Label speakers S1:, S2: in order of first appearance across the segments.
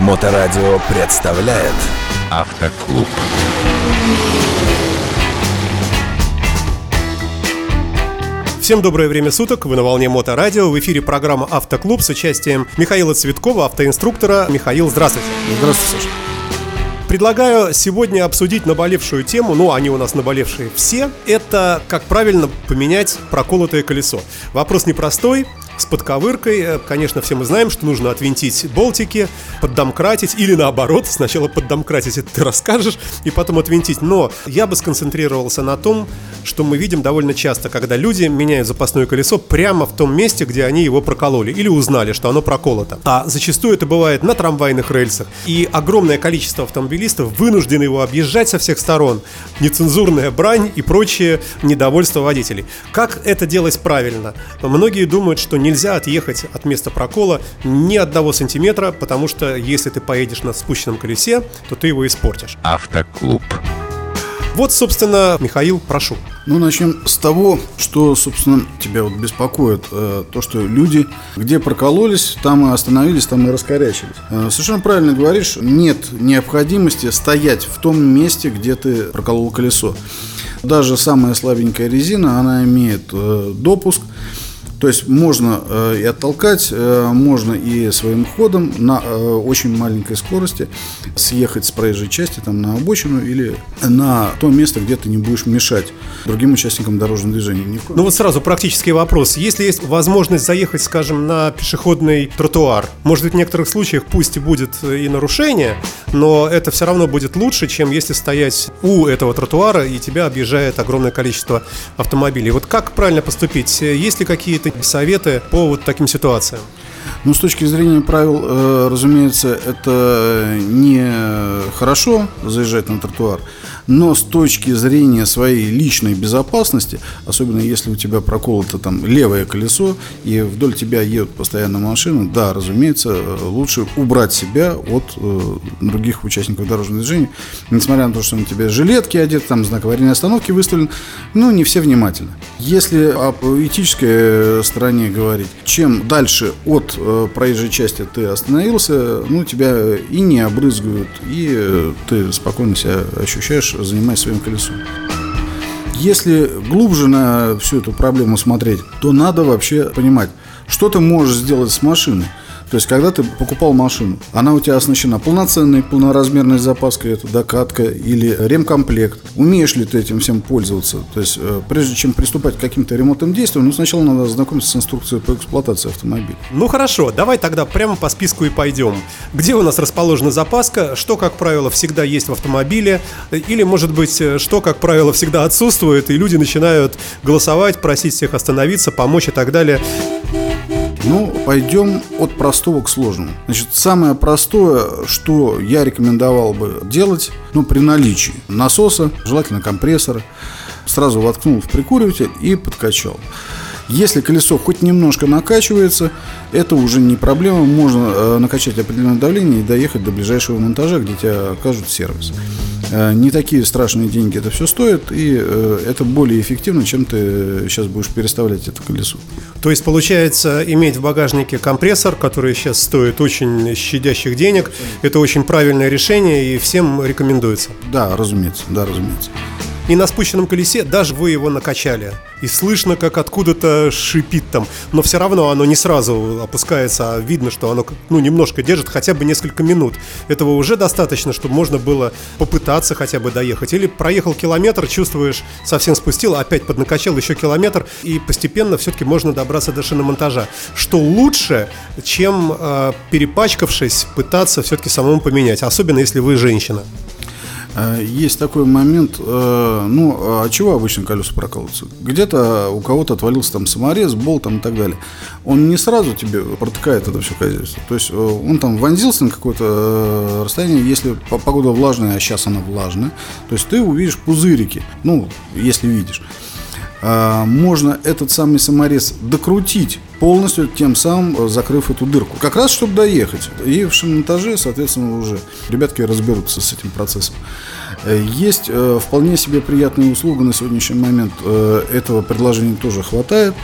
S1: Моторадио представляет
S2: Автоклуб.
S3: Всем доброе время суток, вы на волне Моторадио, в эфире программа «Автоклуб» с участием Михаила Цветкова, автоинструктора. Михаил, здравствуйте.
S4: Здравствуйте, Саша.
S3: Предлагаю сегодня обсудить наболевшую тему, ну, они у нас наболевшие все, это как правильно поменять проколотое колесо. Вопрос непростой, с подковыркой. Э, Конечно, все мы знаем, что нужно отвинтить болтики, поддомкратить или наоборот, сначала поддомкратить, это ты расскажешь, и потом отвинтить. Но я бы сконцентрировался на том, что мы видим довольно часто, когда люди меняют запасное колесо прямо в том месте, где они его прокололи или узнали, что оно проколото. А зачастую это бывает на трамвайных рельсах. И огромное количество автомобилистов вынуждены его объезжать со всех сторон. Нецензурная брань и прочее недовольство водителей. Как это делать правильно? Многие думают, что нельзя отъехать от места прокола ни одного сантиметра, потому что если ты поедешь на спущенном колесе, то ты его испортишь.
S2: Автоклуб.
S3: Вот, собственно, Михаил, прошу.
S4: Ну, начнем с того, что, собственно, тебя вот беспокоит. э, то, что люди, где прокололись, там и остановились, там и раскорячились. Э, совершенно правильно говоришь, нет необходимости стоять в том месте, где ты проколол колесо. Даже самая слабенькая резина, она имеет э, допуск. То есть можно э, и оттолкать, э, можно и своим ходом на э, очень маленькой скорости съехать с проезжей части там, на обочину или на то место, где ты не будешь мешать другим участникам дорожного движения. Ни в коем
S3: Ну вот сразу практический вопрос. Если есть возможность заехать, скажем, на пешеходный тротуар, может быть, в некоторых случаях пусть и будет и нарушение, но это все равно будет лучше, чем если стоять у этого тротуара и тебя объезжает огромное количество автомобилей. Вот как правильно поступить? Есть ли какие-то советы по вот таким ситуациям?
S4: Ну, с точки зрения правил, э, разумеется, это не хорошо заезжать на тротуар, но с точки зрения своей личной безопасности, особенно если у тебя проколото там левое колесо и вдоль тебя едут постоянно машины, да, разумеется, э, лучше убрать себя от э, других участников дорожного движения, несмотря на то, что на тебе жилетки одеты, там знак аварийной остановки выставлен, ну, не все внимательны. Если о этической стороне говорить, чем дальше от э, проезжей части ты остановился, ну, тебя и не обрызгают, и э, ты спокойно себя ощущаешь, занимаясь своим колесом. Если глубже на всю эту проблему смотреть, то надо вообще понимать, что ты можешь сделать с машиной. То есть, когда ты покупал машину, она у тебя оснащена полноценной, полноразмерной запаской, это докатка или ремкомплект. Умеешь ли ты этим всем пользоваться? То есть, э, прежде чем приступать к каким-то ремонтным действиям, ну, сначала надо ознакомиться с инструкцией по эксплуатации автомобиля.
S3: Ну хорошо, давай тогда прямо по списку и пойдем. Где у нас расположена запаска, что, как правило, всегда есть в автомобиле, или, может быть, э, что, как правило, всегда отсутствует, и люди начинают голосовать, просить всех остановиться, помочь и так далее.
S4: Ну, пойдем от простого к сложному. Значит, самое простое, что я рекомендовал бы делать, ну, при наличии насоса, желательно компрессора, сразу воткнул в прикуриватель и подкачал. Если колесо хоть немножко накачивается, это уже не проблема, можно э, накачать определенное давление и доехать до ближайшего монтажа, где тебя окажут сервис. Э, Не такие страшные деньги это все стоит, и э, это более эффективно, чем ты сейчас будешь переставлять это колесо.
S3: То есть, получается, иметь в багажнике компрессор, который сейчас стоит очень щадящих денег, это очень правильное решение и всем рекомендуется.
S4: Да, разумеется, да, разумеется.
S3: И на спущенном колесе даже вы его накачали. И слышно, как откуда-то шипит там. Но все равно оно не сразу опускается, а видно, что оно ну, немножко держит хотя бы несколько минут. Этого уже достаточно, чтобы можно было попытаться хотя бы доехать. Или проехал километр, чувствуешь, совсем спустил, опять поднакачал еще километр, и постепенно все-таки можно добраться до шиномонтажа. Что лучше, чем э, перепачкавшись, пытаться все-таки самому поменять. Особенно если вы женщина.
S4: Э, Есть такой момент, э, ну, а чего обычно колеса прокалываются? Где-то у кого-то отвалился там саморез, болт там и так далее. Он не сразу тебе протыкает это все хозяйство. То есть э, он там вонзился на какое-то расстояние, если по- погода влажная, а сейчас она влажная, то есть ты увидишь пузырики, ну, если видишь. А, можно этот самый саморез докрутить полностью, тем самым э, закрыв эту дырку. Как раз, чтобы доехать. И в шиномонтаже, соответственно, уже ребятки разберутся с этим процессом. Э, есть э, вполне себе приятные услуги на сегодняшний момент. Этого предложения тоже хватает.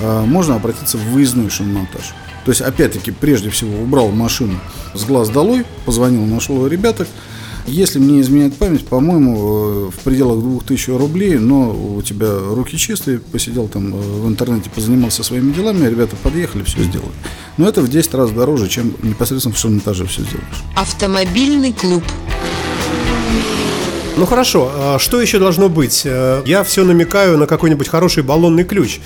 S4: Можно обратиться в выездной шиномонтаж. То есть, опять-таки, прежде всего, убрал машину с глаз долой, позвонил, нашел ребяток, если мне изменяет память, по-моему, э, в пределах 2000 рублей, но у тебя руки чистые, посидел там э, в интернете, позанимался своими делами, ребята подъехали, все сделали. Но это в 10 раз дороже, чем непосредственно в шестом этаже все сделаешь.
S5: Автомобильный клуб.
S3: Ну хорошо, а что еще должно быть? Э, я все намекаю на какой-нибудь хороший баллонный ключ.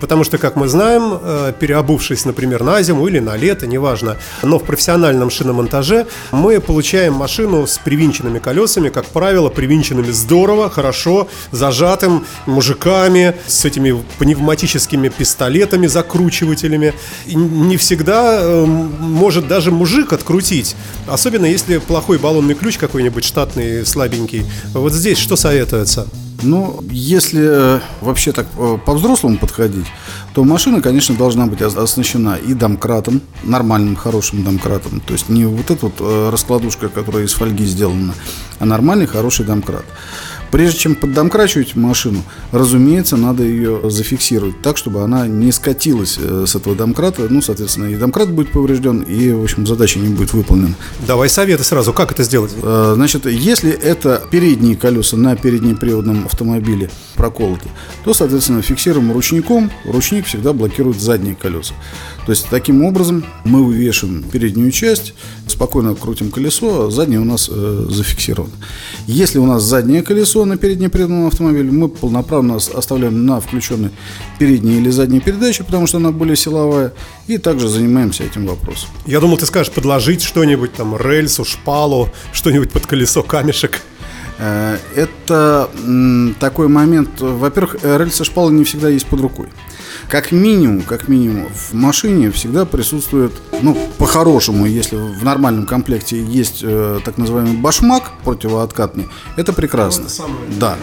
S3: Потому что, как мы знаем, э, переобувшись, например, на зиму или на лето, неважно, но в профессиональном шиномонтаже мы получаем машину с привинченными колесами, как правило, привинченными здорово, хорошо, зажатым мужиками, с этими пневматическими пистолетами, закручивателями. И не всегда э, может даже мужик открутить. Особенно если плохой баллонный ключ какой-нибудь штатный, слабенький. Вот здесь что советуется?
S4: Ну, если э, вообще так э, по-взрослому подходить, то машина, конечно, должна быть оснащена и домкратом, нормальным, хорошим домкратом. То есть не вот эта вот э, раскладушка, которая из фольги сделана, а нормальный, хороший домкрат. Прежде чем поддомкрачивать машину, разумеется, надо ее зафиксировать так, чтобы она не скатилась э, с этого домкрата. Ну, соответственно, и домкрат будет поврежден, и, в общем, задача не будет выполнена.
S3: Давай советы сразу, как это сделать?
S4: Э, значит, если это передние колеса на переднеприводном автомобиле проколоты, то, соответственно, фиксируем ручником. Ручник всегда блокирует задние колеса. То есть, таким образом мы вывешиваем переднюю часть, спокойно крутим колесо, а заднее у нас э, зафиксировано. Если у нас заднее колесо на переднеприводном автомобиле мы полноправно оставляем на включенной передней или задней передаче, потому что она более силовая, и также занимаемся этим вопросом.
S3: Я думал, ты скажешь подложить что-нибудь, там, рельсу, шпалу, что-нибудь под колесо, камешек.
S4: Э, это такой момент. Во-первых, рельсы шпалы не всегда есть под рукой. Как минимум, как минимум, в машине всегда присутствует, ну, по-хорошему, если в нормальном комплекте есть э, так называемый башмак противооткатный, это прекрасно. Да.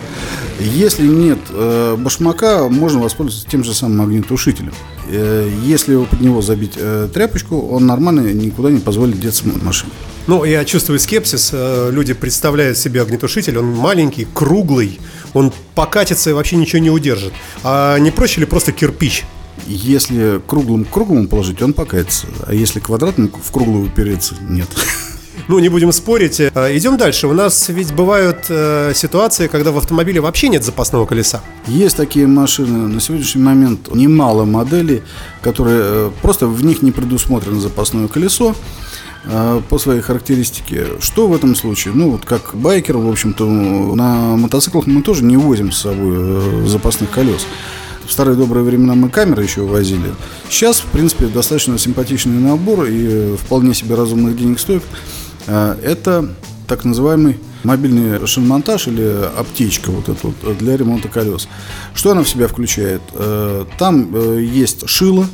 S4: Если нет э, башмака, можно воспользоваться тем же самым огнетушителем. Э, если под него забить э, тряпочку, он нормально никуда не позволит деться от машины.
S3: Ну, я чувствую скепсис. Э, люди представляют себе огнетушитель, он маленький, круглый, он покатится и вообще ничего не удержит. А не проще ли просто кирпич?
S4: Если круглым к круглому положить, он покатится. А если квадратным в круглую упереться, нет.
S3: Ну, не будем спорить. Э, идем дальше. У нас ведь бывают э, ситуации, когда в автомобиле вообще нет запасного колеса.
S4: Есть такие машины. На сегодняшний момент немало моделей, которые э, просто в них не предусмотрено запасное колесо. А, по своей характеристике. Что в этом случае? Ну, вот как байкер, в общем-то, на мотоциклах мы тоже не возим с собой э, запасных колес. В старые добрые времена мы камеры еще возили. Сейчас, в принципе, достаточно симпатичный набор и э, вполне себе разумных денег стоит. А, это так называемый мобильный шиномонтаж или аптечка вот эта вот для ремонта колес. Что она в себя включает? Э, там есть шило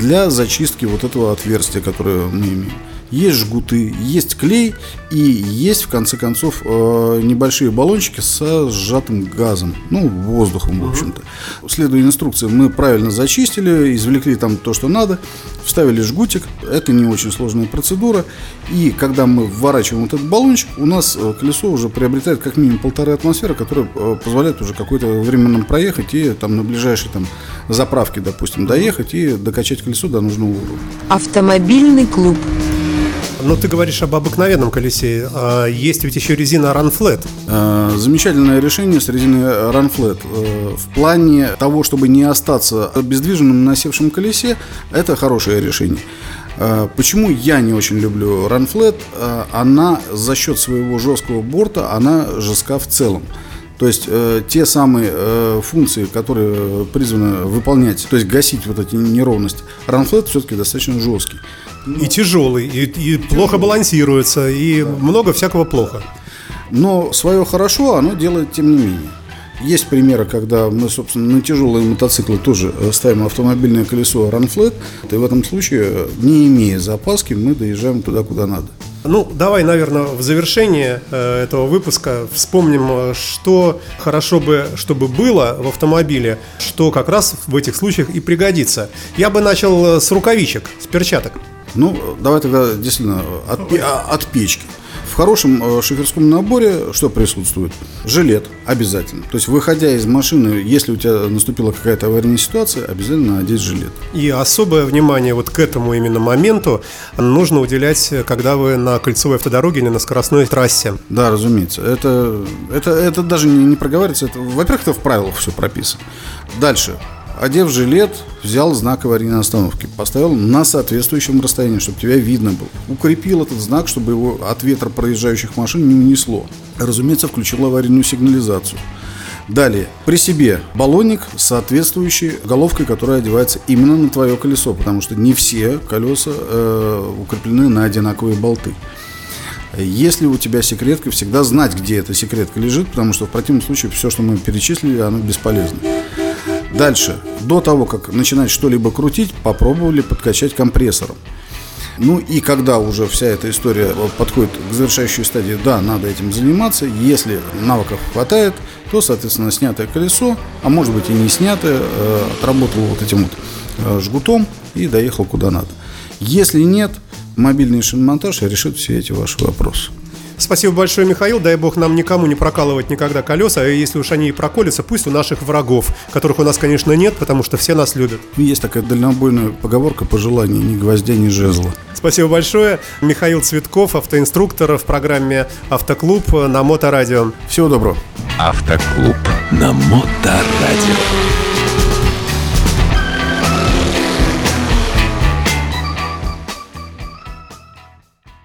S4: для зачистки вот этого отверстия, которое мы имеем есть жгуты, есть клей и есть, в конце концов, э, небольшие баллончики со сжатым газом, ну, воздухом, в общем-то. Следуя инструкции, мы правильно зачистили, извлекли там то, что надо, вставили жгутик. Это не очень сложная процедура. И когда мы вворачиваем вот этот баллончик, у нас э, колесо уже приобретает как минимум полторы атмосферы, которая э, позволяет уже какое-то время нам проехать и там на ближайшей там заправке, допустим, доехать и докачать колесо до нужного уровня.
S5: Автомобильный клуб.
S3: Но ты говоришь об обыкновенном колесе. А есть ведь еще резина Run Flat.
S4: А, замечательное решение с резиной Run Flat. Э, в плане того, чтобы не остаться обездвиженным на колесе, это хорошее решение. А, почему я не очень люблю Run Flat? Она за счет своего жесткого борта, она жестка в целом. То есть э, те самые э, функции, которые призваны выполнять, то есть гасить вот эти неровности, Runflat все-таки достаточно жесткий.
S3: И тяжелый, и, и плохо балансируется, и да. много всякого плохо.
S4: Но свое хорошо оно делает тем не менее. Есть примеры, когда мы, собственно, на тяжелые мотоциклы тоже ставим автомобильное колесо Runflat, и в этом случае, не имея запаски, мы доезжаем туда, куда надо.
S3: Ну, давай, наверное, в завершение э, этого выпуска вспомним, э, что хорошо бы, чтобы было в автомобиле, что как раз в этих случаях и пригодится. Я бы начал э, с рукавичек, с перчаток.
S4: Ну, давай тогда действительно от, а- от печки. В хорошем э, шоферском наборе что присутствует? Жилет обязательно. То есть, выходя из машины, если у тебя наступила какая-то аварийная ситуация, обязательно одеть жилет.
S3: И особое внимание вот к этому именно моменту нужно уделять, э, когда вы на кольцевой автодороге или на скоростной трассе.
S4: Да, разумеется. Это, это, это даже не, не проговаривается. Это, во-первых, это в правилах все прописано. Дальше. Одев жилет, взял знак аварийной остановки, поставил на соответствующем расстоянии, чтобы тебя видно было. Укрепил этот знак, чтобы его от ветра проезжающих машин не унесло. Разумеется, включил аварийную сигнализацию. Далее, при себе баллонник, соответствующий головкой, которая одевается именно на твое колесо, потому что не все колеса э, укреплены на одинаковые болты. Если у тебя секретка, всегда знать, где эта секретка лежит, потому что в противном случае все, что мы перечислили, оно бесполезно. Дальше, до того, как начинать что-либо крутить, попробовали подкачать компрессором. Ну и когда уже вся эта история подходит к завершающей стадии, да, надо этим заниматься. Если навыков хватает, то, соответственно, снятое колесо, а может быть и не снятое, э, отработал вот этим вот э, жгутом и доехал куда надо. Если нет, мобильный шиномонтаж решит все эти ваши вопросы.
S3: Спасибо большое, Михаил. Дай бог нам никому не прокалывать никогда колеса, а если уж они и проколятся, пусть у наших врагов, которых у нас, конечно, нет, потому что все нас любят.
S4: Есть такая дальнобойная поговорка пожелание ни гвоздя, ни жезла.
S3: Спасибо большое. Михаил Цветков, автоинструктор в программе «Автоклуб» на Моторадио.
S4: Всего доброго.
S2: Автоклуб.
S1: На Моторадио.